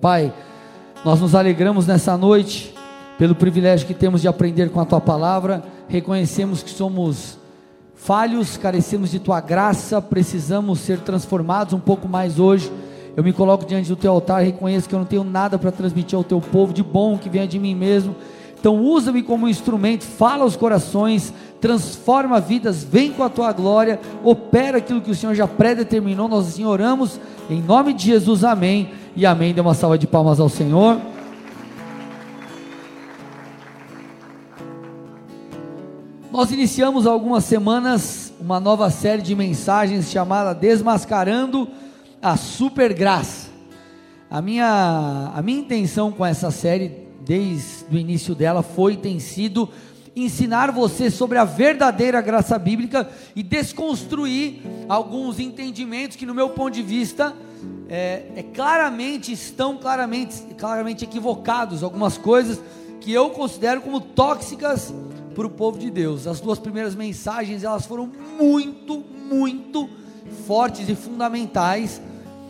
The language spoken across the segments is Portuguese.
Pai, nós nos alegramos nessa noite pelo privilégio que temos de aprender com a tua palavra. Reconhecemos que somos falhos, carecemos de tua graça, precisamos ser transformados um pouco mais hoje. Eu me coloco diante do teu altar, reconheço que eu não tenho nada para transmitir ao teu povo de bom que venha de mim mesmo. Então usa-me como instrumento, fala aos corações, transforma vidas, vem com a tua glória, opera aquilo que o Senhor já predeterminou. Nós assim oramos em nome de Jesus. Amém. E amém. Dê uma salva de palmas ao Senhor. Nós iniciamos há algumas semanas uma nova série de mensagens chamada Desmascarando a Super Graça. A minha, a minha intenção com essa série, desde o início dela, foi tem sido ensinar você sobre a verdadeira graça bíblica e desconstruir alguns entendimentos que, no meu ponto de vista, é, é claramente estão claramente, claramente equivocados. Algumas coisas que eu considero como tóxicas para o povo de Deus. As duas primeiras mensagens elas foram muito, muito fortes e fundamentais.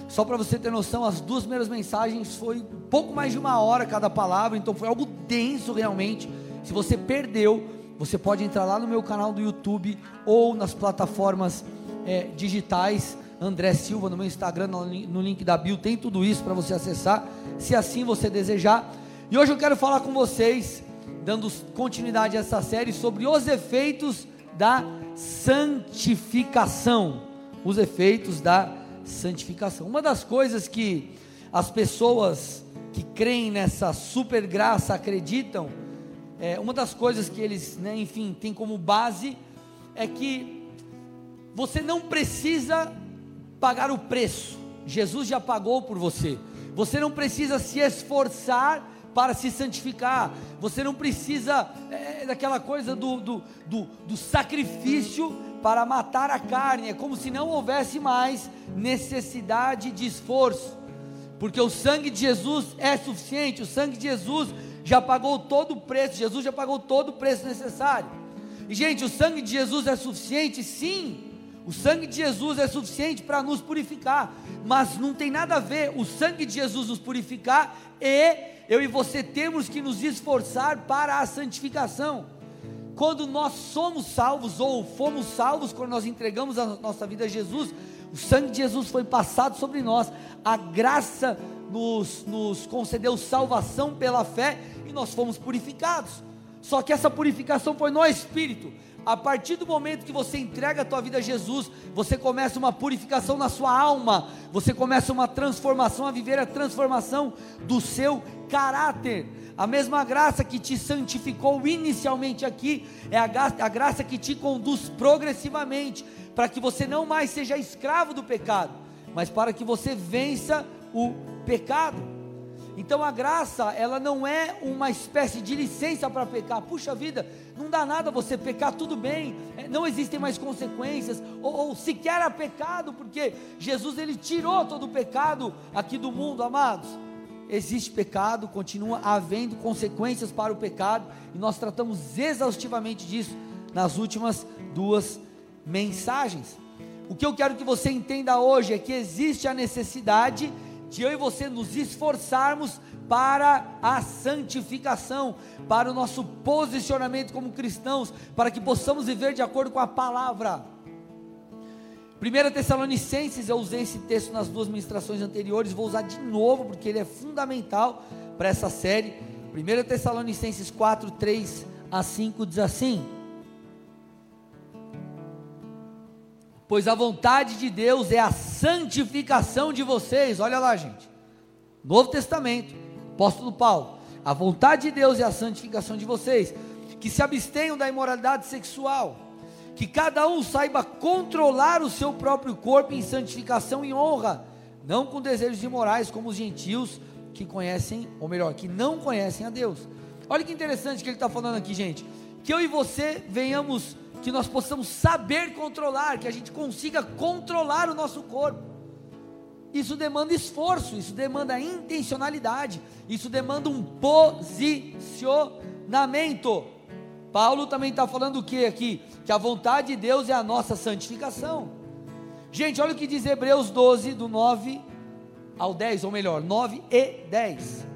Só para você ter noção, as duas primeiras mensagens foi pouco mais de uma hora cada palavra, então foi algo denso realmente. Se você perdeu, você pode entrar lá no meu canal do YouTube ou nas plataformas é, digitais. André Silva no meu Instagram, no link da bio, tem tudo isso para você acessar, se assim você desejar. E hoje eu quero falar com vocês dando continuidade a essa série sobre os efeitos da santificação. Os efeitos da santificação. Uma das coisas que as pessoas que creem nessa super graça acreditam, é, uma das coisas que eles, né, enfim, têm como base é que você não precisa pagar o preço. Jesus já pagou por você. Você não precisa se esforçar para se santificar. Você não precisa é, daquela coisa do, do, do, do sacrifício para matar a carne. É como se não houvesse mais necessidade de esforço, porque o sangue de Jesus é suficiente. O sangue de Jesus já pagou todo o preço. Jesus já pagou todo o preço necessário. E gente, o sangue de Jesus é suficiente, sim. O sangue de Jesus é suficiente para nos purificar, mas não tem nada a ver o sangue de Jesus nos purificar e eu e você temos que nos esforçar para a santificação. Quando nós somos salvos ou fomos salvos, quando nós entregamos a nossa vida a Jesus, o sangue de Jesus foi passado sobre nós, a graça nos, nos concedeu salvação pela fé e nós fomos purificados. Só que essa purificação foi no Espírito. A partir do momento que você entrega a tua vida a Jesus, você começa uma purificação na sua alma, você começa uma transformação, a viver a transformação do seu caráter. A mesma graça que te santificou inicialmente aqui, é a a graça que te conduz progressivamente, para que você não mais seja escravo do pecado, mas para que você vença o pecado. Então a graça, ela não é uma espécie de licença para pecar. Puxa vida, não dá nada você pecar, tudo bem, é, não existem mais consequências, ou, ou sequer há pecado, porque Jesus ele tirou todo o pecado aqui do mundo, amados. Existe pecado, continua havendo consequências para o pecado, e nós tratamos exaustivamente disso nas últimas duas mensagens. O que eu quero que você entenda hoje é que existe a necessidade de eu e você nos esforçarmos para a santificação, para o nosso posicionamento como cristãos, para que possamos viver de acordo com a palavra. 1 Tessalonicenses, eu usei esse texto nas duas ministrações anteriores, vou usar de novo porque ele é fundamental para essa série. 1 Tessalonicenses 4, 3 a 5 diz assim: pois a vontade de Deus é a santificação de vocês. Olha lá, gente. Novo Testamento, apóstolo Paulo. A vontade de Deus é a santificação de vocês, que se abstenham da imoralidade sexual, que cada um saiba controlar o seu próprio corpo em santificação e honra, não com desejos imorais como os gentios que conhecem, ou melhor, que não conhecem a Deus. Olha que interessante que ele está falando aqui, gente. Que eu e você venhamos que nós possamos saber controlar, que a gente consiga controlar o nosso corpo. Isso demanda esforço, isso demanda intencionalidade, isso demanda um posicionamento. Paulo também está falando o que aqui? Que a vontade de Deus é a nossa santificação. Gente, olha o que diz Hebreus 12, do 9 ao 10, ou melhor, 9 e 10.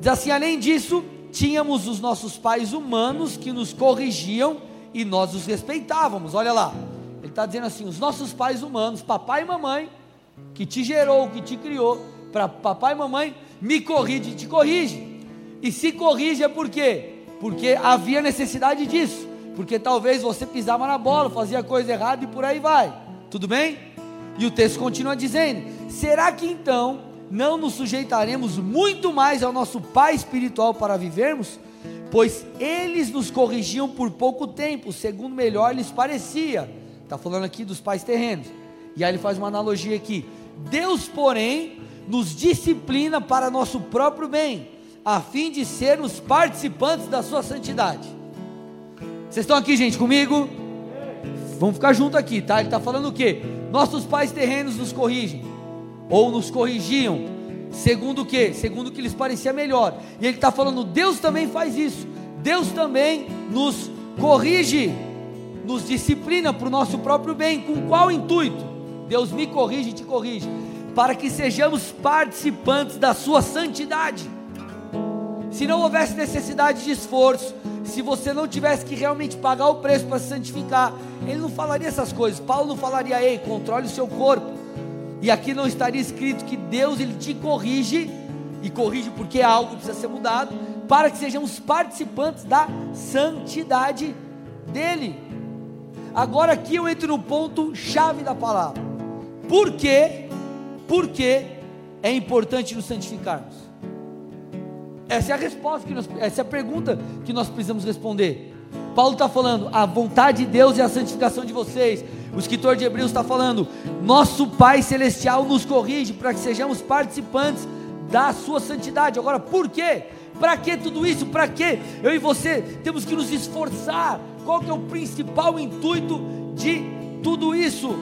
Diz assim: além disso, tínhamos os nossos pais humanos que nos corrigiam e nós os respeitávamos. Olha lá, ele está dizendo assim: os nossos pais humanos, papai e mamãe, que te gerou, que te criou, para papai e mamãe, me corrige e te corrige. E se corrige é por quê? Porque havia necessidade disso. Porque talvez você pisava na bola, fazia coisa errada e por aí vai. Tudo bem? E o texto continua dizendo: será que então não nos sujeitaremos muito mais ao nosso Pai espiritual para vivermos? Pois eles nos corrigiam por pouco tempo, segundo melhor lhes parecia. Está falando aqui dos pais terrenos. E aí ele faz uma analogia aqui. Deus, porém, nos disciplina para nosso próprio bem, a fim de sermos participantes da sua santidade. Vocês estão aqui, gente, comigo? Vamos ficar junto aqui, tá? Ele está falando o quê? Nossos pais terrenos nos corrigem, ou nos corrigiam, segundo o quê? Segundo o que lhes parecia melhor. E ele está falando, Deus também faz isso. Deus também nos corrige, nos disciplina para o nosso próprio bem. Com qual intuito? Deus me corrige e te corrige para que sejamos participantes da sua santidade. Se não houvesse necessidade de esforço, se você não tivesse que realmente pagar o preço para se santificar, ele não falaria essas coisas. Paulo não falaria: "Ei, controle o seu corpo". E aqui não estaria escrito que Deus ele te corrige e corrige porque algo precisa ser mudado, para que sejamos participantes da santidade dele. Agora aqui eu entro no ponto chave da palavra. Por quê? Por que é importante nos santificarmos? Essa é a resposta que nós, essa é a pergunta que nós precisamos responder. Paulo está falando, a vontade de Deus é a santificação de vocês. O escritor de Hebreus está falando, nosso Pai Celestial nos corrige para que sejamos participantes da sua santidade. Agora, por quê? Para que tudo isso? Para que eu e você temos que nos esforçar? Qual que é o principal intuito de tudo isso?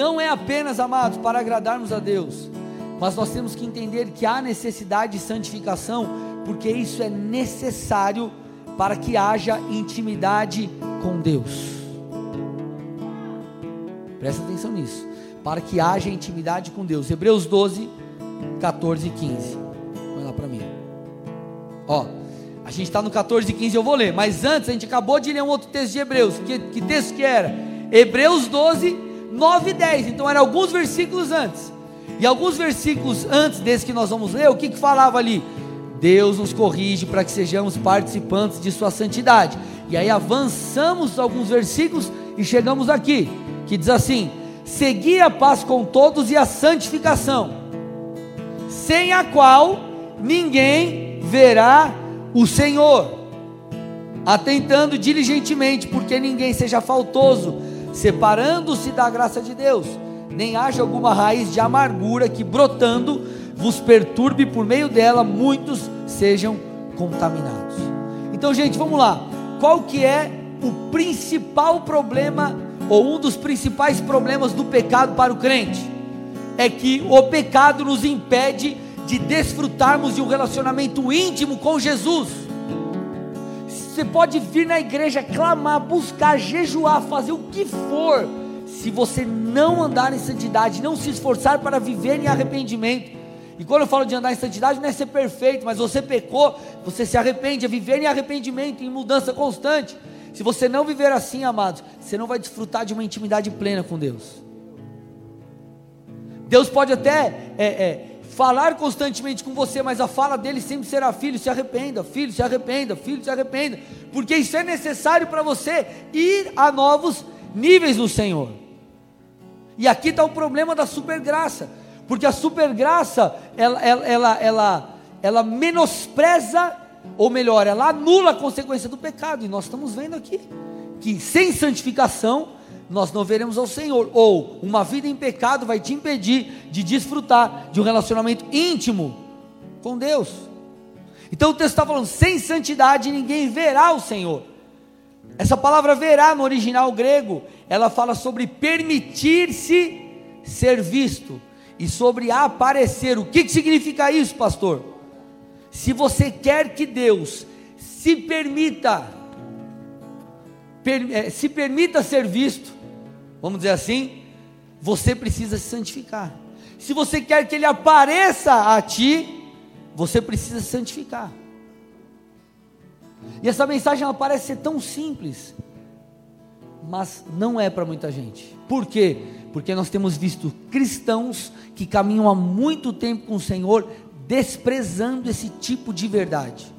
não é apenas, amados, para agradarmos a Deus, mas nós temos que entender que há necessidade de santificação, porque isso é necessário para que haja intimidade com Deus. Presta atenção nisso. Para que haja intimidade com Deus. Hebreus 12, 14 e 15. Põe lá para mim. Ó, a gente está no 14 e 15, eu vou ler. Mas antes, a gente acabou de ler um outro texto de Hebreus. Que, que texto que era? Hebreus 12, 9 e 10. Então eram alguns versículos antes. E alguns versículos antes desse que nós vamos ler, o que, que falava ali? Deus nos corrige para que sejamos participantes de Sua santidade. E aí avançamos alguns versículos e chegamos aqui, que diz assim: Segui a paz com todos e a santificação, sem a qual ninguém verá o Senhor, atentando diligentemente, porque ninguém seja faltoso separando-se da graça de Deus, nem haja alguma raiz de amargura que brotando vos perturbe por meio dela muitos sejam contaminados. Então, gente, vamos lá. Qual que é o principal problema ou um dos principais problemas do pecado para o crente? É que o pecado nos impede de desfrutarmos de um relacionamento íntimo com Jesus. Você pode vir na igreja, clamar, buscar, jejuar, fazer o que for. Se você não andar em santidade, não se esforçar para viver em arrependimento. E quando eu falo de andar em santidade, não é ser perfeito, mas você pecou, você se arrepende, é viver em arrependimento, em mudança constante. Se você não viver assim, amados, você não vai desfrutar de uma intimidade plena com Deus. Deus pode até é, é, falar constantemente com você, mas a fala dele sempre será: filho, se arrependa, filho, se arrependa, filho, se arrependa, porque isso é necessário para você ir a novos níveis no Senhor. E aqui está o problema da supergraça, porque a supergraça ela, ela, ela, ela, ela menospreza, ou melhor, ela anula a consequência do pecado, e nós estamos vendo aqui que sem santificação nós não veremos ao Senhor. Ou uma vida em pecado vai te impedir de desfrutar de um relacionamento íntimo com Deus. Então o texto está falando: sem santidade ninguém verá o Senhor. Essa palavra verá no original grego, ela fala sobre permitir-se ser visto e sobre aparecer. O que, que significa isso, pastor? Se você quer que Deus se permita, per, eh, se permita ser visto, vamos dizer assim, você precisa se santificar. se você quer que ele apareça a ti, você precisa se santificar. E essa mensagem ela parece ser tão simples, mas não é para muita gente. Por quê? Porque nós temos visto cristãos que caminham há muito tempo com o Senhor, desprezando esse tipo de verdade.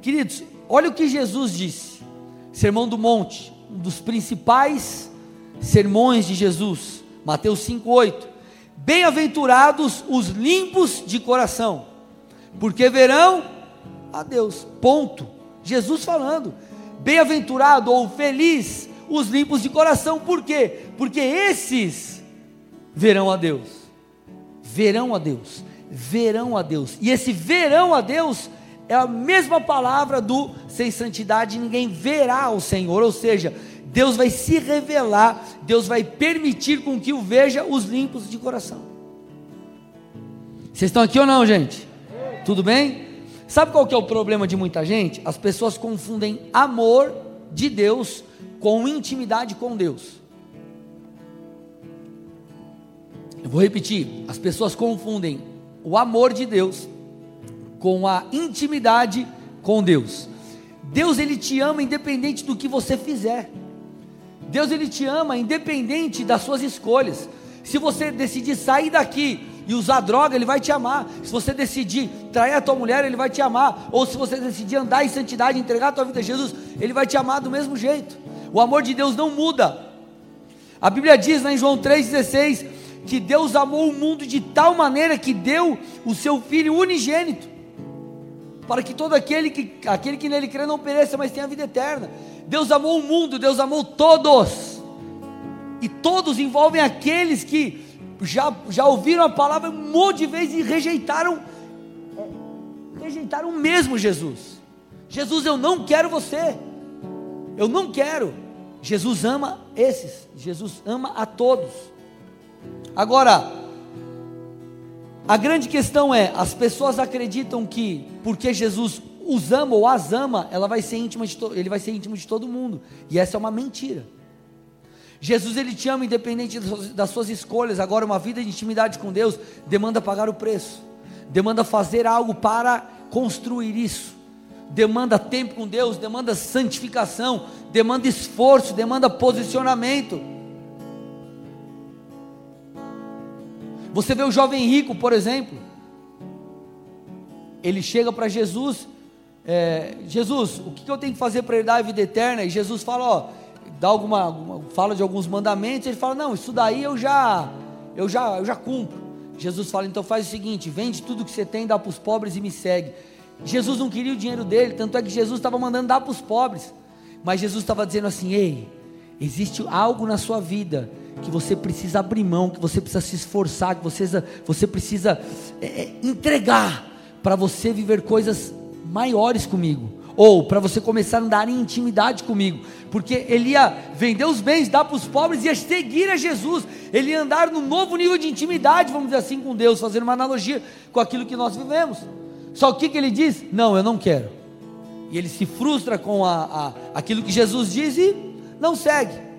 Queridos, olha o que Jesus disse, Sermão do Monte, um dos principais sermões de Jesus, Mateus 5,8: Bem-aventurados os limpos de coração, porque verão a Deus. Ponto. Jesus falando. Bem-aventurado ou feliz os limpos de coração, por quê? Porque esses verão a Deus. Verão a Deus. Verão a Deus. E esse verão a Deus é a mesma palavra do sem santidade ninguém verá o Senhor, ou seja, Deus vai se revelar, Deus vai permitir com que o veja os limpos de coração. Vocês estão aqui ou não, gente? Tudo bem? Sabe qual que é o problema de muita gente? As pessoas confundem amor de Deus com intimidade com Deus. Eu vou repetir: as pessoas confundem o amor de Deus com a intimidade com Deus. Deus ele te ama independente do que você fizer. Deus ele te ama independente das suas escolhas. Se você decidir sair daqui e usar droga, ele vai te amar. Se você decidir trair a tua mulher, ele vai te amar. Ou se você decidir andar em santidade, entregar a tua vida a Jesus, ele vai te amar do mesmo jeito. O amor de Deus não muda. A Bíblia diz lá em João 3,16 que Deus amou o mundo de tal maneira que deu o seu Filho unigênito, para que todo aquele que, aquele que nele crê não pereça, mas tenha a vida eterna. Deus amou o mundo, Deus amou todos, e todos envolvem aqueles que já, já ouviram a palavra um monte de vezes e rejeitaram, rejeitaram mesmo Jesus. Jesus, eu não quero você, eu não quero. Jesus ama esses, Jesus ama a todos. Agora, a grande questão é: as pessoas acreditam que porque Jesus os ama ou as ama, ela vai ser íntima de ele vai ser íntimo de todo mundo, e essa é uma mentira. Jesus ele te ama independente das suas escolhas. Agora, uma vida de intimidade com Deus demanda pagar o preço, demanda fazer algo para construir isso, demanda tempo com Deus, demanda santificação, demanda esforço, demanda posicionamento. Você vê o jovem rico, por exemplo, ele chega para Jesus, é, Jesus, o que eu tenho que fazer para herdar a vida eterna? E Jesus fala: Ó, dá alguma, fala de alguns mandamentos, ele fala: "Não, isso daí eu já eu já eu já cumpro". Jesus fala: "Então faz o seguinte, vende tudo que você tem, dá para os pobres e me segue". Jesus não queria o dinheiro dele, tanto é que Jesus estava mandando dar para os pobres. Mas Jesus estava dizendo assim: "Ei, existe algo na sua vida que você precisa abrir mão, que você precisa se esforçar, que você, você precisa é, é entregar para você viver coisas maiores comigo ou para você começar a andar em intimidade comigo, porque ele ia vender os bens, dar para os pobres, ia seguir a Jesus, ele ia andar no novo nível de intimidade, vamos dizer assim, com Deus, fazendo uma analogia com aquilo que nós vivemos. Só o que, que ele diz? Não, eu não quero. E ele se frustra com a, a aquilo que Jesus diz e não segue.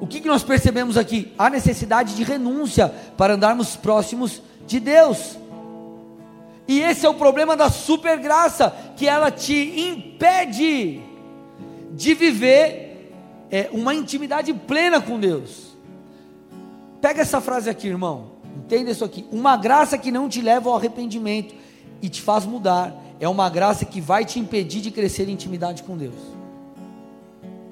O que, que nós percebemos aqui? A necessidade de renúncia para andarmos próximos de Deus. E esse é o problema da supergraça, que ela te impede de viver é, uma intimidade plena com Deus. Pega essa frase aqui, irmão. Entenda isso aqui. Uma graça que não te leva ao arrependimento e te faz mudar, é uma graça que vai te impedir de crescer em intimidade com Deus.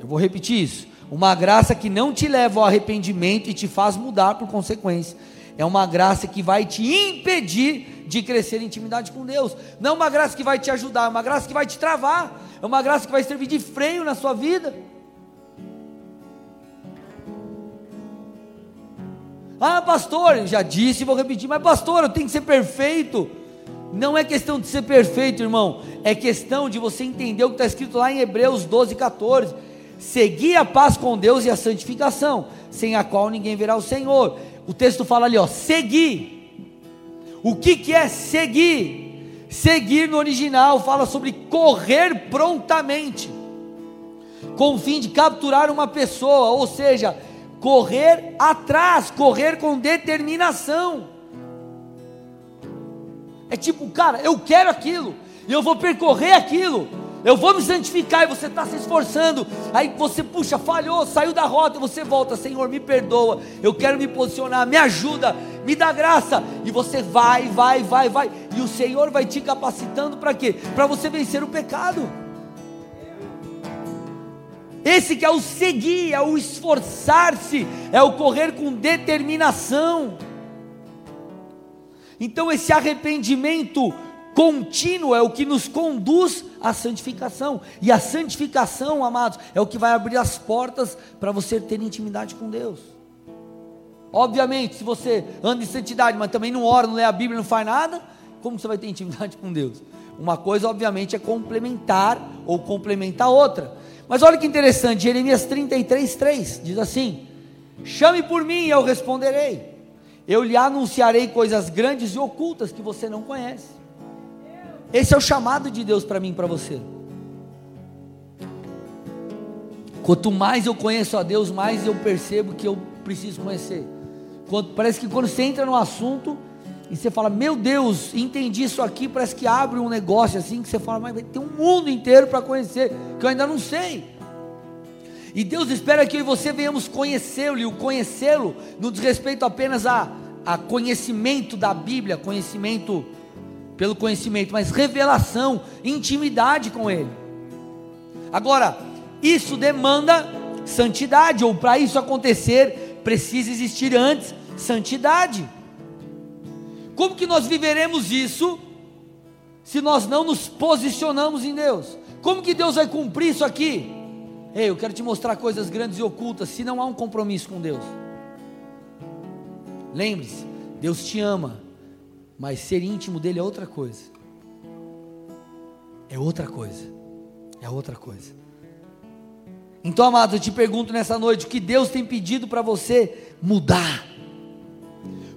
Eu vou repetir isso. Uma graça que não te leva ao arrependimento e te faz mudar por consequência. É uma graça que vai te impedir de crescer em intimidade com Deus. Não é uma graça que vai te ajudar, é uma graça que vai te travar, é uma graça que vai servir de freio na sua vida. Ah, pastor, já disse, vou repetir, mas pastor, eu tenho que ser perfeito. Não é questão de ser perfeito, irmão, é questão de você entender o que está escrito lá em Hebreus 12, 14. Seguir a paz com Deus e a santificação, sem a qual ninguém verá o Senhor. O texto fala ali, ó, seguir o que, que é seguir? Seguir no original fala sobre correr prontamente, com o fim de capturar uma pessoa, ou seja, correr atrás, correr com determinação. É tipo, cara, eu quero aquilo, e eu vou percorrer aquilo, eu vou me santificar, e você está se esforçando, aí você, puxa, falhou, saiu da rota, e você volta, Senhor, me perdoa, eu quero me posicionar, me ajuda, me dá graça, e você vai, vai, vai, vai, e o Senhor vai te capacitando para quê? Para você vencer o pecado. Esse que é o seguir, é o esforçar-se, é o correr com determinação. Então esse arrependimento contínuo é o que nos conduz à santificação. E a santificação, amados, é o que vai abrir as portas para você ter intimidade com Deus. Obviamente, se você anda em santidade, mas também não ora, não lê a Bíblia, não faz nada, como você vai ter intimidade com Deus? Uma coisa, obviamente, é complementar ou complementar a outra. Mas olha que interessante, Jeremias 33, 3 diz assim: Chame por mim e eu responderei. Eu lhe anunciarei coisas grandes e ocultas que você não conhece. Esse é o chamado de Deus para mim e para você. Quanto mais eu conheço a Deus, mais eu percebo que eu preciso conhecer. Quando, parece que quando você entra no assunto e você fala, meu Deus, entendi isso aqui, parece que abre um negócio assim que você fala, mas tem um mundo inteiro para conhecer, que eu ainda não sei. E Deus espera que eu e você venhamos conhecê-lo, e o conhecê-lo não diz respeito apenas a, a conhecimento da Bíblia, conhecimento pelo conhecimento, mas revelação, intimidade com Ele. Agora, isso demanda santidade, ou para isso acontecer, precisa existir antes santidade. Como que nós viveremos isso se nós não nos posicionamos em Deus? Como que Deus vai cumprir isso aqui? Ei, eu quero te mostrar coisas grandes e ocultas se não há um compromisso com Deus. Lembre-se, Deus te ama, mas ser íntimo dele é outra coisa. É outra coisa. É outra coisa. Então, amado, eu te pergunto nessa noite: o que Deus tem pedido para você mudar?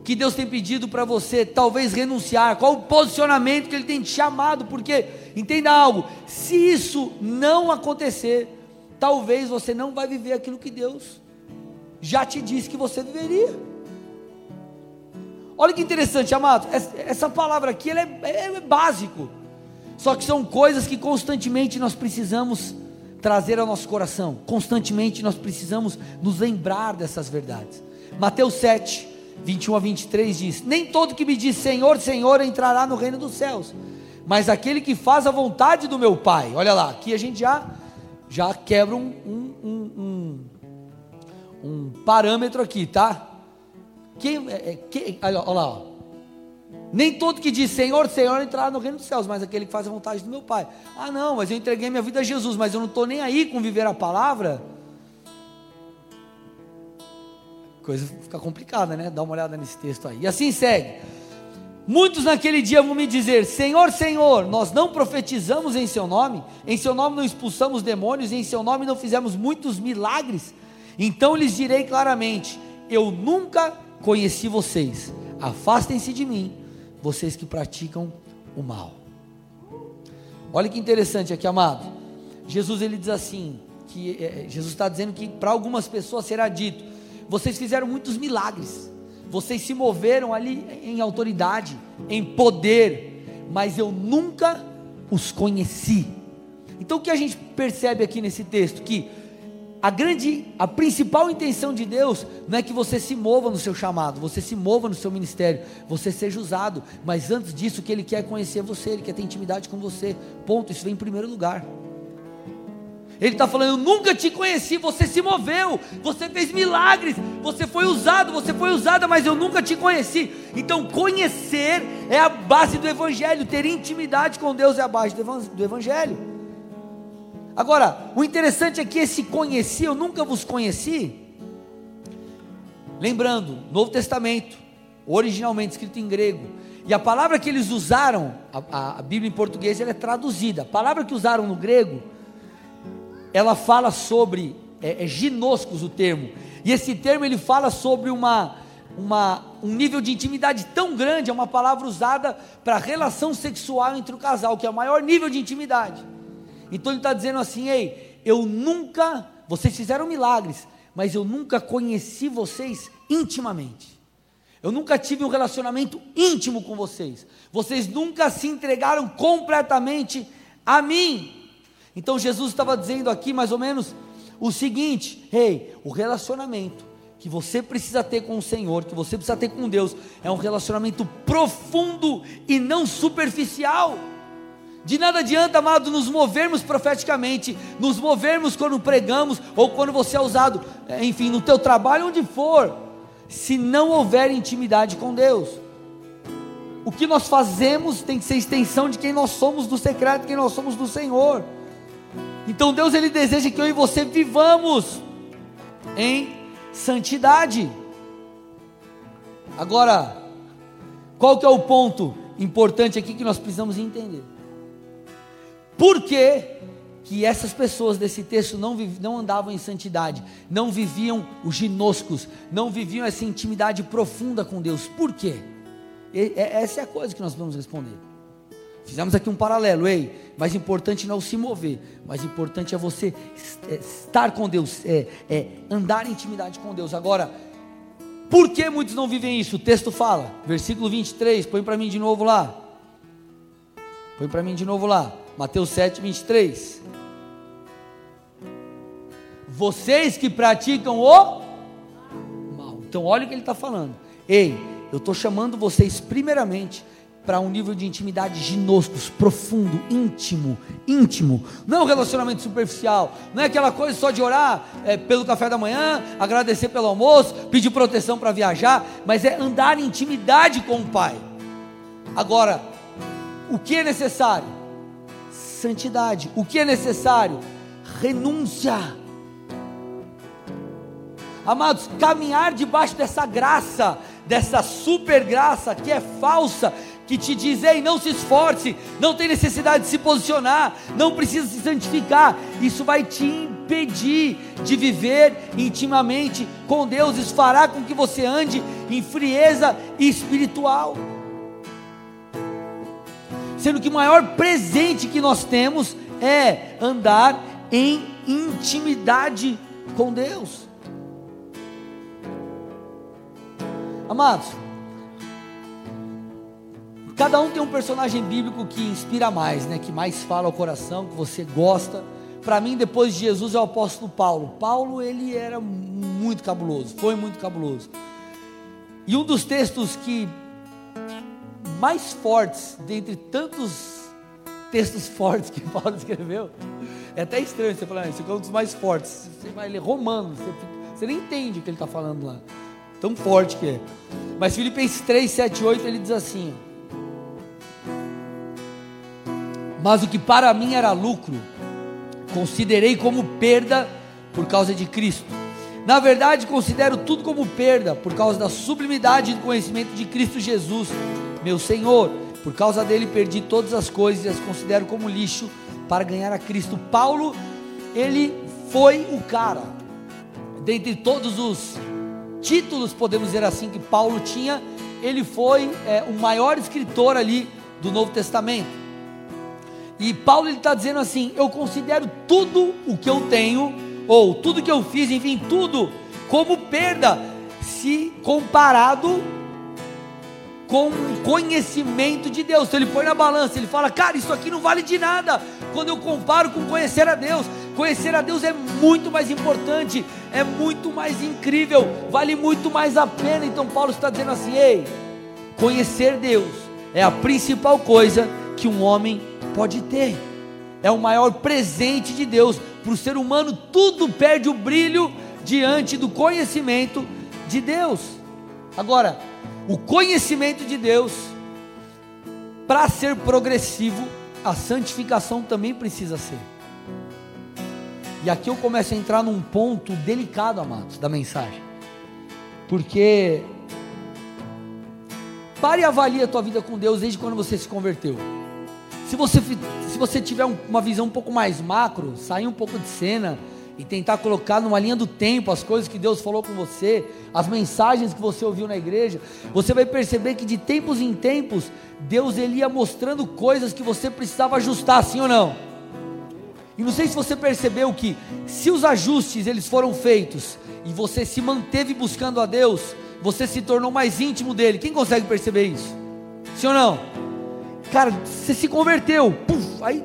que Deus tem pedido para você, talvez renunciar, qual o posicionamento que Ele tem te chamado, porque, entenda algo, se isso não acontecer, talvez você não vai viver aquilo que Deus já te disse que você viveria. Olha que interessante, amado, essa palavra aqui ela é, é, é básico, só que são coisas que constantemente nós precisamos trazer ao nosso coração, constantemente nós precisamos nos lembrar dessas verdades. Mateus 7, 21 a 23 diz: Nem todo que me diz Senhor, Senhor entrará no reino dos céus, mas aquele que faz a vontade do meu Pai. Olha lá, aqui a gente já, já quebra um, um, um, um, um parâmetro aqui, tá? Quem, é, é quem, olha, olha lá. Nem todo que diz Senhor, Senhor entrará no reino dos céus, mas aquele que faz a vontade do meu Pai. Ah, não, mas eu entreguei minha vida a Jesus, mas eu não estou nem aí com viver a palavra. coisa fica complicada, né? Dá uma olhada nesse texto aí. E assim segue. Muitos naquele dia vão me dizer: Senhor, Senhor, nós não profetizamos em Seu nome, em Seu nome não expulsamos demônios, em Seu nome não fizemos muitos milagres. Então lhes direi claramente: Eu nunca conheci vocês, afastem-se de mim, vocês que praticam o mal. Olha que interessante aqui, amado. Jesus ele diz assim: que é, Jesus está dizendo que para algumas pessoas será dito vocês fizeram muitos milagres, vocês se moveram ali em autoridade, em poder, mas eu nunca os conheci. Então o que a gente percebe aqui nesse texto? Que a grande, a principal intenção de Deus não é que você se mova no seu chamado, você se mova no seu ministério, você seja usado, mas antes disso, que Ele quer é conhecer você, Ele quer ter intimidade com você. Ponto, isso vem em primeiro lugar. Ele está falando: Eu nunca te conheci, você se moveu, você fez milagres, você foi usado, você foi usada, mas eu nunca te conheci. Então, conhecer é a base do Evangelho, ter intimidade com Deus é a base do Evangelho. Agora, o interessante é que esse conheci, eu nunca vos conheci. Lembrando, Novo Testamento, originalmente escrito em grego, e a palavra que eles usaram, a, a Bíblia em português ela é traduzida, a palavra que usaram no grego ela fala sobre, é, é ginoscos o termo, e esse termo ele fala sobre uma, uma, um nível de intimidade tão grande, é uma palavra usada para relação sexual entre o casal, que é o maior nível de intimidade. Então ele está dizendo assim: ei, eu nunca, vocês fizeram milagres, mas eu nunca conheci vocês intimamente. Eu nunca tive um relacionamento íntimo com vocês. Vocês nunca se entregaram completamente a mim. Então Jesus estava dizendo aqui mais ou menos o seguinte: hey, o relacionamento que você precisa ter com o Senhor, que você precisa ter com Deus, é um relacionamento profundo e não superficial. De nada adianta, amado, nos movermos profeticamente, nos movermos quando pregamos ou quando você é usado, é, enfim, no teu trabalho, onde for, se não houver intimidade com Deus. O que nós fazemos tem que ser extensão de quem nós somos do secreto, quem nós somos do Senhor. Então Deus ele deseja que eu e você vivamos em santidade. Agora, qual que é o ponto importante aqui que nós precisamos entender? Por que, que essas pessoas desse texto não, não andavam em santidade, não viviam os ginoscos, não viviam essa intimidade profunda com Deus? Por quê? E, essa é a coisa que nós vamos responder. Fizemos aqui um paralelo, ei, mais importante não se mover, mais importante é você é, estar com Deus, é, é andar em intimidade com Deus. Agora, por que muitos não vivem isso? O texto fala, versículo 23, põe para mim de novo lá. Põe para mim de novo lá. Mateus 7, 23. Vocês que praticam o mal. Então, olha o que ele está falando. Ei, eu estou chamando vocês, primeiramente, para um nível de intimidade ginoscos, profundo, íntimo, íntimo. Não é um relacionamento superficial, não é aquela coisa só de orar é, pelo café da manhã, agradecer pelo almoço, pedir proteção para viajar, mas é andar em intimidade com o Pai. Agora, o que é necessário? Santidade. O que é necessário? Renúncia. Amados, caminhar debaixo dessa graça, dessa super graça que é falsa, que te diz: ei, não se esforce, não tem necessidade de se posicionar, não precisa se santificar. Isso vai te impedir de viver intimamente com Deus, isso fará com que você ande em frieza espiritual sendo que o maior presente que nós temos é andar em intimidade com Deus. Amados, cada um tem um personagem bíblico que inspira mais, né? Que mais fala ao coração, que você gosta. Para mim, depois de Jesus, é o apóstolo Paulo. Paulo, ele era muito cabuloso, foi muito cabuloso. E um dos textos que mais fortes, dentre tantos textos fortes que Paulo escreveu, é até estranho você falar, esse é um dos mais fortes. Você vai ler Romano, você, você nem entende o que ele está falando lá. Tão forte que é. Mas Filipenses 3, 7, 8, ele diz assim: Mas o que para mim era lucro, considerei como perda por causa de Cristo. Na verdade, considero tudo como perda por causa da sublimidade do conhecimento de Cristo Jesus meu Senhor. Por causa dele perdi todas as coisas e as considero como lixo para ganhar a Cristo. Paulo, ele foi o cara, dentre todos os títulos, podemos dizer assim, que Paulo tinha, ele foi é, o maior escritor ali do Novo Testamento. E Paulo está dizendo assim: eu considero tudo o que eu tenho, ou tudo que eu fiz, enfim, tudo como perda, se comparado com o conhecimento de Deus. Então ele põe na balança, ele fala: Cara, isso aqui não vale de nada quando eu comparo com conhecer a Deus. Conhecer a Deus é muito mais importante, é muito mais incrível, vale muito mais a pena. Então Paulo está dizendo assim: Ei, conhecer Deus é a principal coisa que um homem pode ter, é o maior presente de Deus. Para o ser humano, tudo perde o brilho diante do conhecimento de Deus. Agora, o conhecimento de Deus, para ser progressivo, a santificação também precisa ser. E aqui eu começo a entrar num ponto delicado, amados, da mensagem. Porque pare e avalie a tua vida com Deus desde quando você se converteu. Se você, se você tiver uma visão um pouco mais macro, sair um pouco de cena, e tentar colocar numa linha do tempo as coisas que Deus falou com você, as mensagens que você ouviu na igreja, você vai perceber que de tempos em tempos Deus ele ia mostrando coisas que você precisava ajustar, sim ou não? E não sei se você percebeu que se os ajustes eles foram feitos e você se manteve buscando a Deus, você se tornou mais íntimo dele. Quem consegue perceber isso? Sim ou não? Cara, você se converteu, puf, aí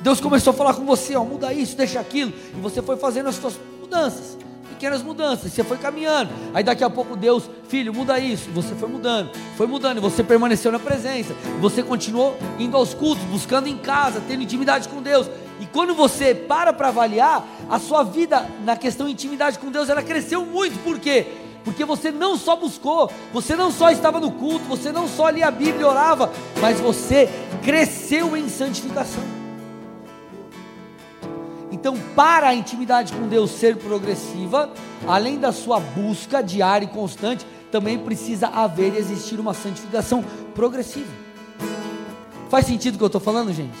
Deus começou a falar com você, ó, muda isso, deixa aquilo, e você foi fazendo as suas mudanças, pequenas mudanças, você foi caminhando. Aí daqui a pouco Deus, filho, muda isso, você foi mudando, foi mudando, e você permaneceu na presença, você continuou indo aos cultos, buscando em casa, tendo intimidade com Deus. E quando você para para avaliar, a sua vida na questão de intimidade com Deus, ela cresceu muito, por quê? Porque você não só buscou, você não só estava no culto, você não só lia a Bíblia e orava, mas você cresceu em santificação. Então, para a intimidade com Deus ser progressiva, além da sua busca diária e constante, também precisa haver e existir uma santificação progressiva. Faz sentido o que eu estou falando, gente?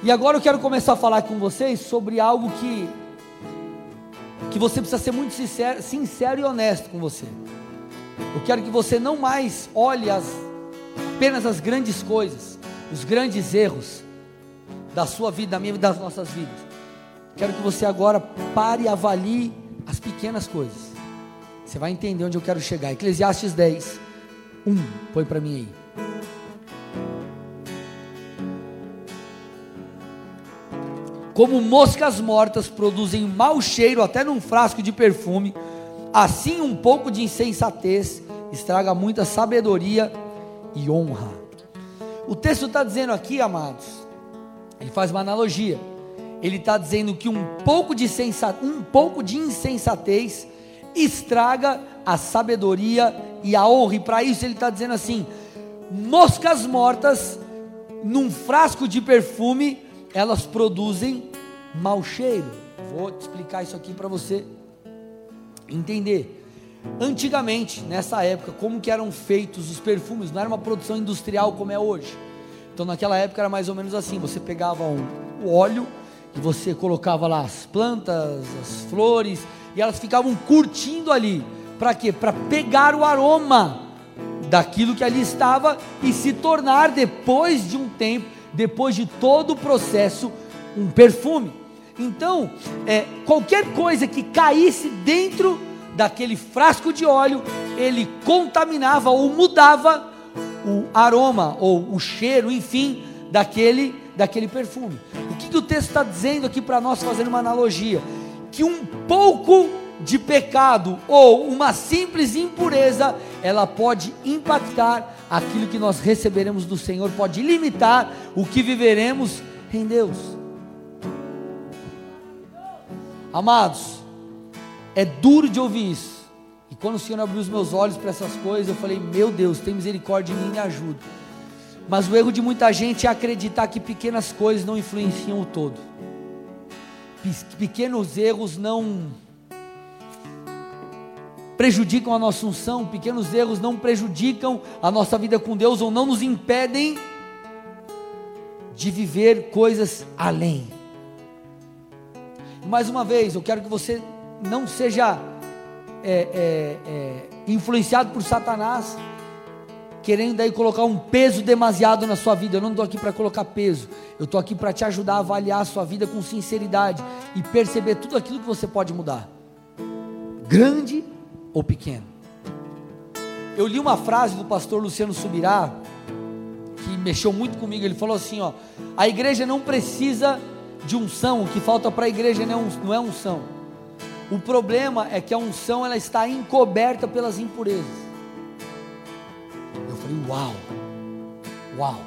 E agora eu quero começar a falar com vocês sobre algo que que você precisa ser muito sincero, sincero e honesto com você. Eu quero que você não mais olhe as, apenas as grandes coisas, os grandes erros da sua vida, da minha vida, das nossas vidas. Quero que você agora pare e avalie as pequenas coisas. Você vai entender onde eu quero chegar. Eclesiastes 10, 1. Põe para mim aí. Como moscas mortas produzem mau cheiro até num frasco de perfume, assim um pouco de insensatez estraga muita sabedoria e honra. O texto está dizendo aqui, amados, ele faz uma analogia. Ele está dizendo que um pouco de um pouco de insensatez estraga a sabedoria e a honra. E para isso ele está dizendo assim: moscas mortas num frasco de perfume elas produzem mau cheiro. Vou te explicar isso aqui para você entender. Antigamente, nessa época, como que eram feitos os perfumes? Não era uma produção industrial como é hoje. Então, naquela época era mais ou menos assim: você pegava um, o óleo e você colocava lá as plantas, as flores, e elas ficavam curtindo ali. Para quê? Para pegar o aroma daquilo que ali estava e se tornar, depois de um tempo, depois de todo o processo, um perfume. Então, é, qualquer coisa que caísse dentro daquele frasco de óleo, ele contaminava ou mudava o aroma ou o cheiro, enfim, daquele, daquele perfume. O que, que o texto está dizendo aqui para nós, fazendo uma analogia? Que um pouco de pecado ou uma simples impureza, ela pode impactar aquilo que nós receberemos do Senhor, pode limitar o que viveremos em Deus. Amados, é duro de ouvir isso. E quando o Senhor abriu os meus olhos para essas coisas, eu falei: Meu Deus, tem misericórdia de mim e me ajuda. Mas o erro de muita gente é acreditar que pequenas coisas não influenciam o todo. Pequenos erros não prejudicam a nossa unção, pequenos erros não prejudicam a nossa vida com Deus ou não nos impedem de viver coisas além. Mais uma vez, eu quero que você não seja é, é, é, influenciado por Satanás, querendo daí colocar um peso demasiado na sua vida. Eu não estou aqui para colocar peso, eu estou aqui para te ajudar a avaliar a sua vida com sinceridade e perceber tudo aquilo que você pode mudar, grande ou pequeno. Eu li uma frase do pastor Luciano Subirá que mexeu muito comigo. Ele falou assim: ó, a igreja não precisa de unção, o que falta para a igreja não é unção. O problema é que a unção ela está encoberta pelas impurezas. Eu falei: uau, uau.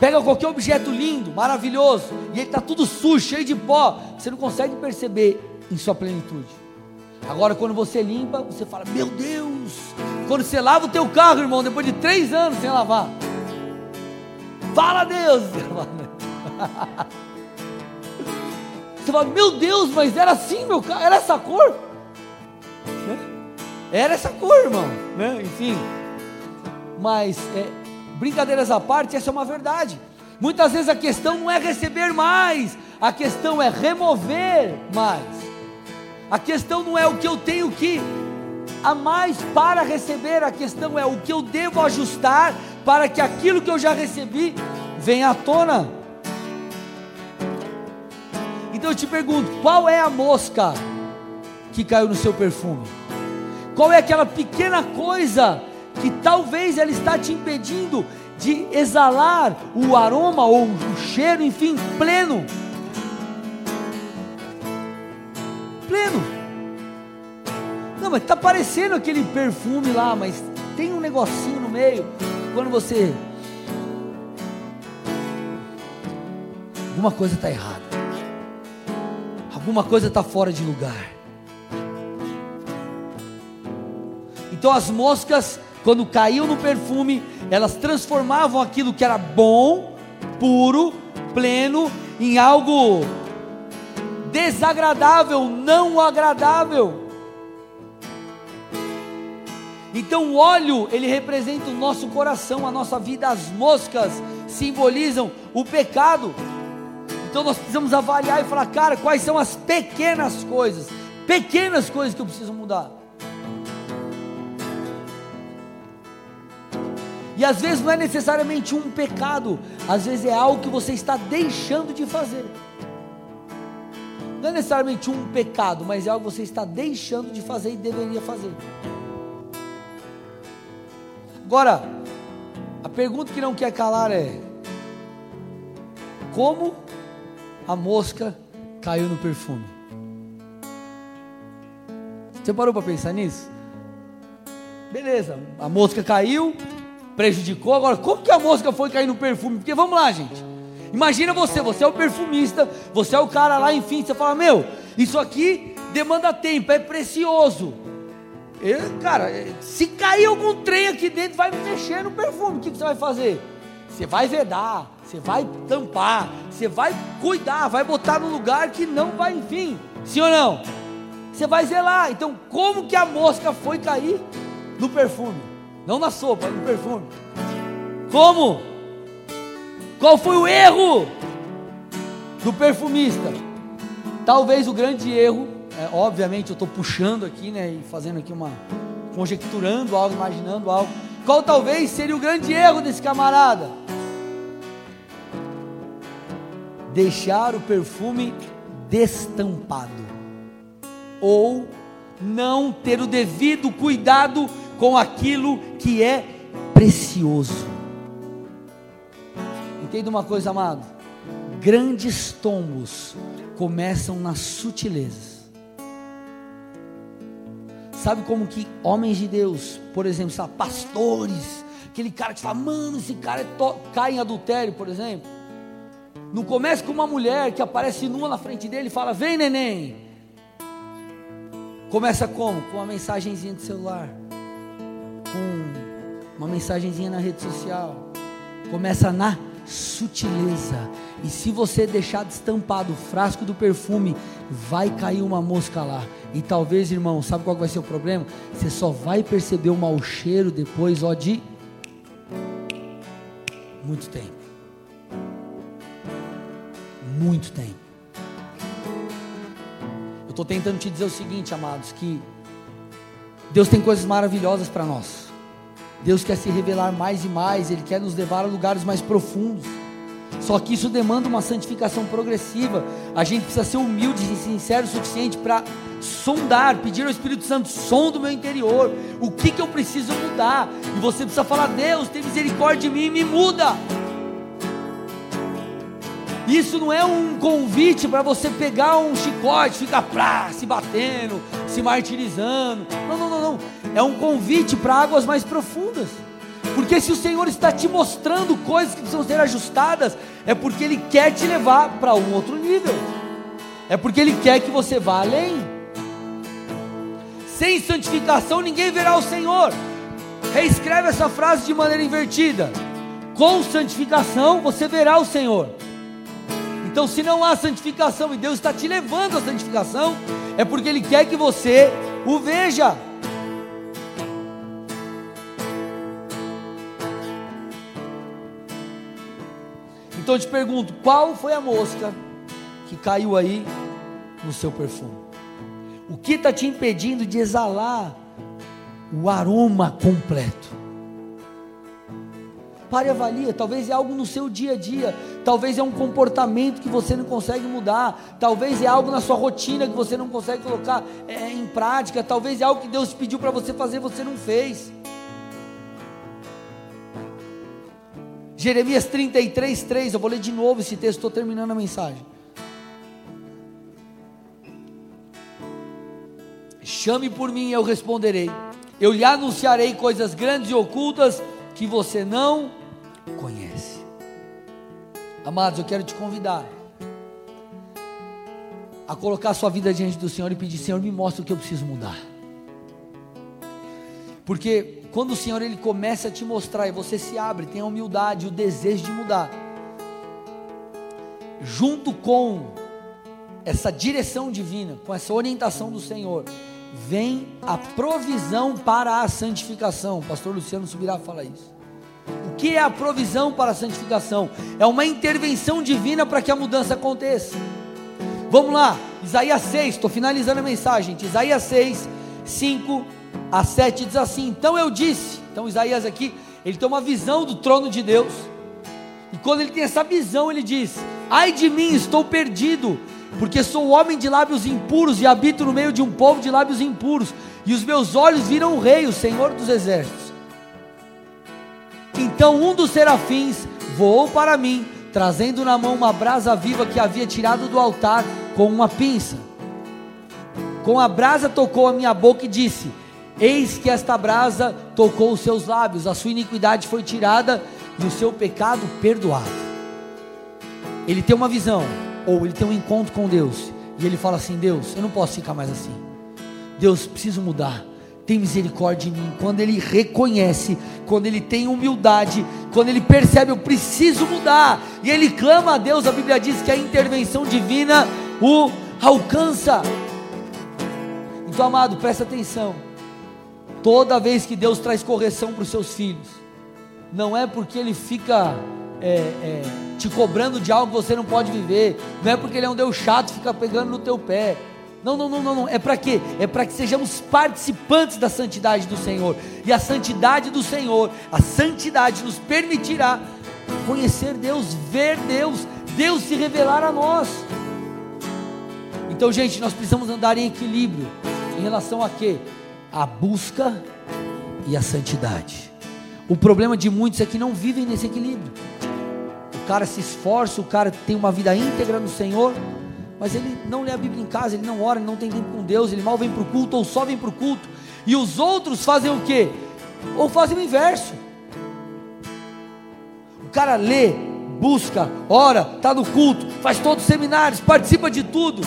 Pega qualquer objeto lindo, maravilhoso, e ele está tudo sujo, cheio de pó, você não consegue perceber em sua plenitude. Agora, quando você limpa, você fala: Meu Deus! Quando você lava o teu carro, irmão, depois de três anos sem lavar, fala Deus! Você fala: Meu Deus, mas era assim meu carro, era essa cor? Né? Era essa cor, irmão, né? Enfim. Mas, é, brincadeiras à parte, essa é uma verdade. Muitas vezes a questão não é receber mais, a questão é remover mais. A questão não é o que eu tenho que a mais para receber, a questão é o que eu devo ajustar para que aquilo que eu já recebi venha à tona. Então eu te pergunto: qual é a mosca que caiu no seu perfume? Qual é aquela pequena coisa que talvez ela está te impedindo de exalar o aroma ou o cheiro, enfim, pleno? Pleno. Não, mas está parecendo aquele perfume lá, mas tem um negocinho no meio. Quando você. Alguma coisa está errada. Alguma coisa está fora de lugar. Então as moscas, quando caíam no perfume, elas transformavam aquilo que era bom, puro, pleno, em algo desagradável, não agradável. Então o óleo, ele representa o nosso coração, a nossa vida, as moscas simbolizam o pecado. Então nós precisamos avaliar e falar, cara, quais são as pequenas coisas, pequenas coisas que eu preciso mudar. E às vezes não é necessariamente um pecado, às vezes é algo que você está deixando de fazer. Não é necessariamente um pecado, mas é algo que você está deixando de fazer e deveria fazer. Agora, a pergunta que não quer calar é: como a mosca caiu no perfume? Você parou para pensar nisso? Beleza, a mosca caiu, prejudicou. Agora, como que a mosca foi cair no perfume? Porque vamos lá, gente. Imagina você, você é o perfumista, você é o cara lá, enfim, você fala, meu, isso aqui demanda tempo, é precioso. Eu, cara, se cair algum trem aqui dentro, vai mexer no perfume, o que, que você vai fazer? Você vai vedar, você vai tampar, você vai cuidar, vai botar no lugar que não vai, enfim, sim ou não? Você vai zelar. Então, como que a mosca foi cair no perfume? Não na sopa, no perfume. Como? Qual foi o erro do perfumista? Talvez o grande erro, é, obviamente eu estou puxando aqui, né, e fazendo aqui uma, conjecturando algo, imaginando algo. Qual talvez seria o grande erro desse camarada? Deixar o perfume destampado, ou não ter o devido cuidado com aquilo que é precioso. Entenda uma coisa, amado: grandes tombos começam nas sutilezas. Sabe como que homens de Deus, por exemplo, sabe, pastores, aquele cara que fala, mano, esse cara é cai em adultério, por exemplo. Não começa com uma mulher que aparece nua na frente dele e fala: Vem, neném. Começa como? Com uma mensagenzinha de celular com uma mensagenzinha na rede social. Começa na sutileza. E se você deixar destampado o frasco do perfume, vai cair uma mosca lá. E talvez, irmão, sabe qual vai ser o problema? Você só vai perceber o mau cheiro depois, ó, de muito tempo. Muito tempo. Eu estou tentando te dizer o seguinte, amados, que Deus tem coisas maravilhosas para nós. Deus quer se revelar mais e mais, Ele quer nos levar a lugares mais profundos. Só que isso demanda uma santificação progressiva. A gente precisa ser humilde e sincero o suficiente para sondar, pedir ao Espírito Santo, som do meu interior. O que, que eu preciso mudar? E você precisa falar: Deus, tem misericórdia de mim me muda. Isso não é um convite para você pegar um chicote, ficar pra, se batendo, se martirizando. Não, não, não, não. É um convite para águas mais profundas. Porque se o Senhor está te mostrando coisas que precisam ser ajustadas, é porque Ele quer te levar para um outro nível. É porque Ele quer que você vá além. Sem santificação ninguém verá o Senhor. Reescreve essa frase de maneira invertida. Com santificação você verá o Senhor. Então, se não há santificação e Deus está te levando à santificação, é porque Ele quer que você o veja. Então eu te pergunto: qual foi a mosca que caiu aí no seu perfume? O que está te impedindo de exalar o aroma completo? Pare e avalia. Talvez é algo no seu dia a dia. Talvez é um comportamento que você não consegue mudar. Talvez é algo na sua rotina que você não consegue colocar é, em prática. Talvez é algo que Deus pediu para você fazer e você não fez. Jeremias 33, 3. Eu vou ler de novo esse texto, estou terminando a mensagem. Chame por mim e eu responderei. Eu lhe anunciarei coisas grandes e ocultas que você não conhece. Amados, eu quero te convidar a colocar sua vida diante do Senhor e pedir: Senhor, me mostra o que eu preciso mudar. Porque quando o Senhor ele começa a te mostrar e você se abre, tem a humildade, o desejo de mudar, junto com essa direção divina, com essa orientação do Senhor, vem a provisão para a santificação. O pastor Luciano subirá a falar isso. O que é a provisão para a santificação? É uma intervenção divina para que a mudança aconteça. Vamos lá, Isaías 6, estou finalizando a mensagem. Isaías 6, 5 a 7 diz assim: Então eu disse, então Isaías aqui, ele tem uma visão do trono de Deus. E quando ele tem essa visão, ele diz: Ai de mim, estou perdido, porque sou homem de lábios impuros e habito no meio de um povo de lábios impuros, e os meus olhos viram o rei, o Senhor dos exércitos. Então um dos serafins voou para mim, trazendo na mão uma brasa viva que havia tirado do altar com uma pinça. Com a brasa tocou a minha boca e disse: Eis que esta brasa tocou os seus lábios, a sua iniquidade foi tirada e o seu pecado perdoado. Ele tem uma visão, ou ele tem um encontro com Deus, e ele fala assim: Deus, eu não posso ficar mais assim. Deus, preciso mudar. Tem misericórdia em mim. Quando ele reconhece, quando ele tem humildade, quando ele percebe, eu preciso mudar, e ele clama a Deus, a Bíblia diz que a intervenção divina o alcança. Então, amado, presta atenção. Toda vez que Deus traz correção para os seus filhos, não é porque Ele fica é, é, te cobrando de algo que você não pode viver, não é porque Ele é um Deus chato, fica pegando no teu pé. Não, não, não, não, não. é para quê? É para que sejamos participantes da santidade do Senhor. E a santidade do Senhor, a santidade nos permitirá conhecer Deus, ver Deus, Deus se revelar a nós. Então, gente, nós precisamos andar em equilíbrio em relação a quê? a busca e a santidade. O problema de muitos é que não vivem nesse equilíbrio. O cara se esforça, o cara tem uma vida íntegra no Senhor, mas ele não lê a Bíblia em casa, ele não ora, ele não tem tempo com Deus, ele mal vem para o culto ou só vem para o culto. E os outros fazem o quê? Ou fazem o inverso. O cara lê, busca, ora, está no culto, faz todos os seminários, participa de tudo,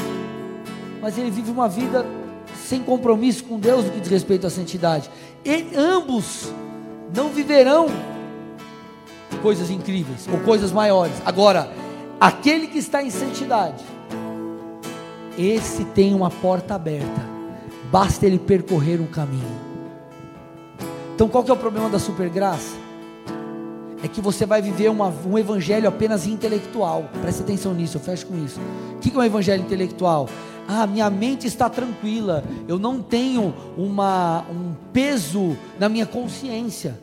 mas ele vive uma vida sem compromisso com Deus no que diz respeito à santidade. E ambos não viverão coisas incríveis ou coisas maiores. Agora, aquele que está em santidade, esse tem uma porta aberta. Basta ele percorrer um caminho. Então, qual que é o problema da supergraça? É que você vai viver uma, um evangelho apenas intelectual. Presta atenção nisso, eu fecho com isso. O que é um evangelho intelectual? Ah, minha mente está tranquila, eu não tenho uma, um peso na minha consciência.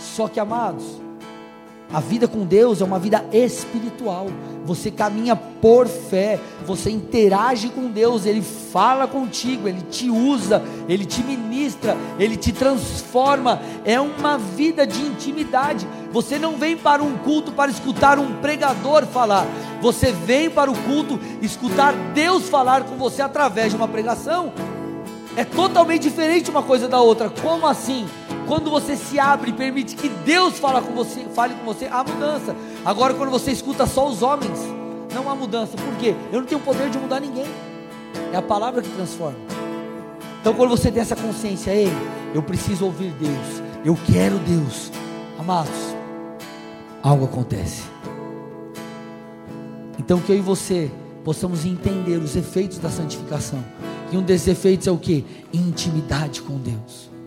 Só que, amados, a vida com Deus é uma vida espiritual. Você caminha por fé, você interage com Deus, Ele fala contigo, Ele te usa, Ele te ministra, Ele te transforma. É uma vida de intimidade. Você não vem para um culto para escutar um pregador falar, você vem para o culto escutar Deus falar com você através de uma pregação. É totalmente diferente uma coisa da outra. Como assim? Quando você se abre e permite que Deus fale com você, fale com você, há mudança. Agora, quando você escuta só os homens, não há mudança. Por quê? Eu não tenho poder de mudar ninguém. É a palavra que transforma. Então, quando você tem essa consciência, ei, eu preciso ouvir Deus. Eu quero Deus. Amados, algo acontece. Então, que eu e você possamos entender os efeitos da santificação. E um desses efeitos é o que? Intimidade com Deus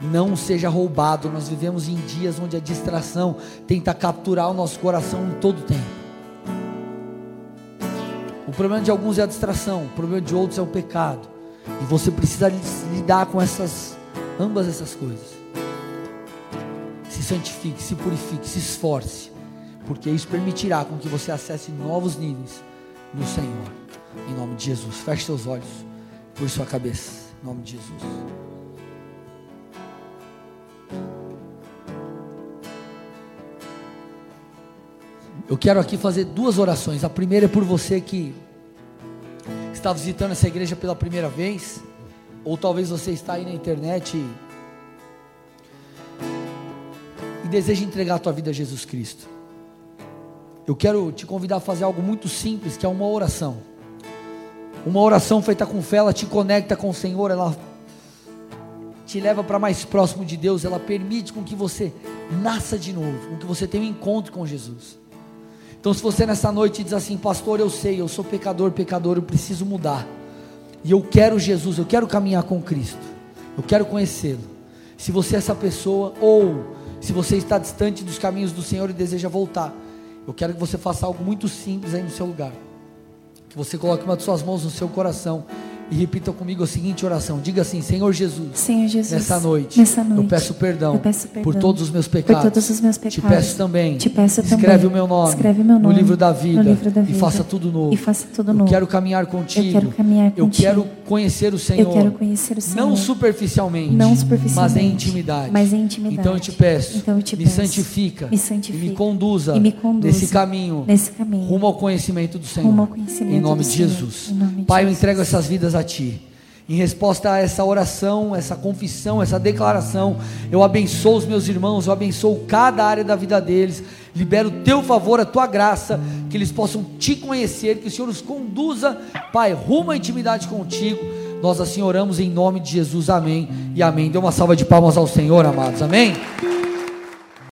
não seja roubado. Nós vivemos em dias onde a distração tenta capturar o nosso coração em todo tempo. O problema de alguns é a distração, o problema de outros é o pecado. E você precisa lidar com essas ambas essas coisas. Se santifique, se purifique, se esforce, porque isso permitirá com que você acesse novos níveis no Senhor. Em nome de Jesus. Feche seus olhos por sua cabeça. Em nome de Jesus. Eu quero aqui fazer duas orações. A primeira é por você que está visitando essa igreja pela primeira vez, ou talvez você está aí na internet e, e deseja entregar a tua vida a Jesus Cristo. Eu quero te convidar a fazer algo muito simples, que é uma oração. Uma oração feita com fé, ela te conecta com o Senhor, ela te leva para mais próximo de Deus, ela permite com que você nasça de novo, com que você tenha um encontro com Jesus. Então, se você nessa noite diz assim, pastor, eu sei, eu sou pecador, pecador, eu preciso mudar, e eu quero Jesus, eu quero caminhar com Cristo, eu quero conhecê-lo. Se você é essa pessoa, ou se você está distante dos caminhos do Senhor e deseja voltar, eu quero que você faça algo muito simples aí no seu lugar. Que você coloque uma de suas mãos no seu coração e repita comigo a seguinte oração. Diga assim: Senhor Jesus. Senhor Jesus. Nessa noite. Nessa noite. Eu peço perdão. Eu peço perdão por todos os meus pecados. Por todos os meus pecados. Te peço também. Te peço escreve também. o meu nome. Escreve meu nome no livro da vida. No livro da vida. E faça tudo novo. E faça tudo eu novo. quero caminhar contigo. Eu quero caminhar Eu contigo. quero conhecer o Senhor. Eu quero conhecer o Senhor. Não superficialmente. Não Mas superficialmente. em intimidade. Mas em intimidade. Então eu te peço. Então eu te me peço. santifica. Me santifica. E me conduza. E me conduza nesse caminho. Nesse caminho. Rumo ao conhecimento do Senhor. Conhecimento em nome do de. Jesus. Nome de Pai, eu Jesus. entrego essas vidas a Ti. Em resposta a essa oração, essa confissão, essa declaração, eu abençoo os meus irmãos, eu abençoo cada área da vida deles, libero o teu favor, a tua graça, que eles possam te conhecer, que o Senhor os conduza, Pai, rumo à intimidade contigo. Nós assim oramos em nome de Jesus, amém e amém. Dê uma salva de palmas ao Senhor, amados, amém.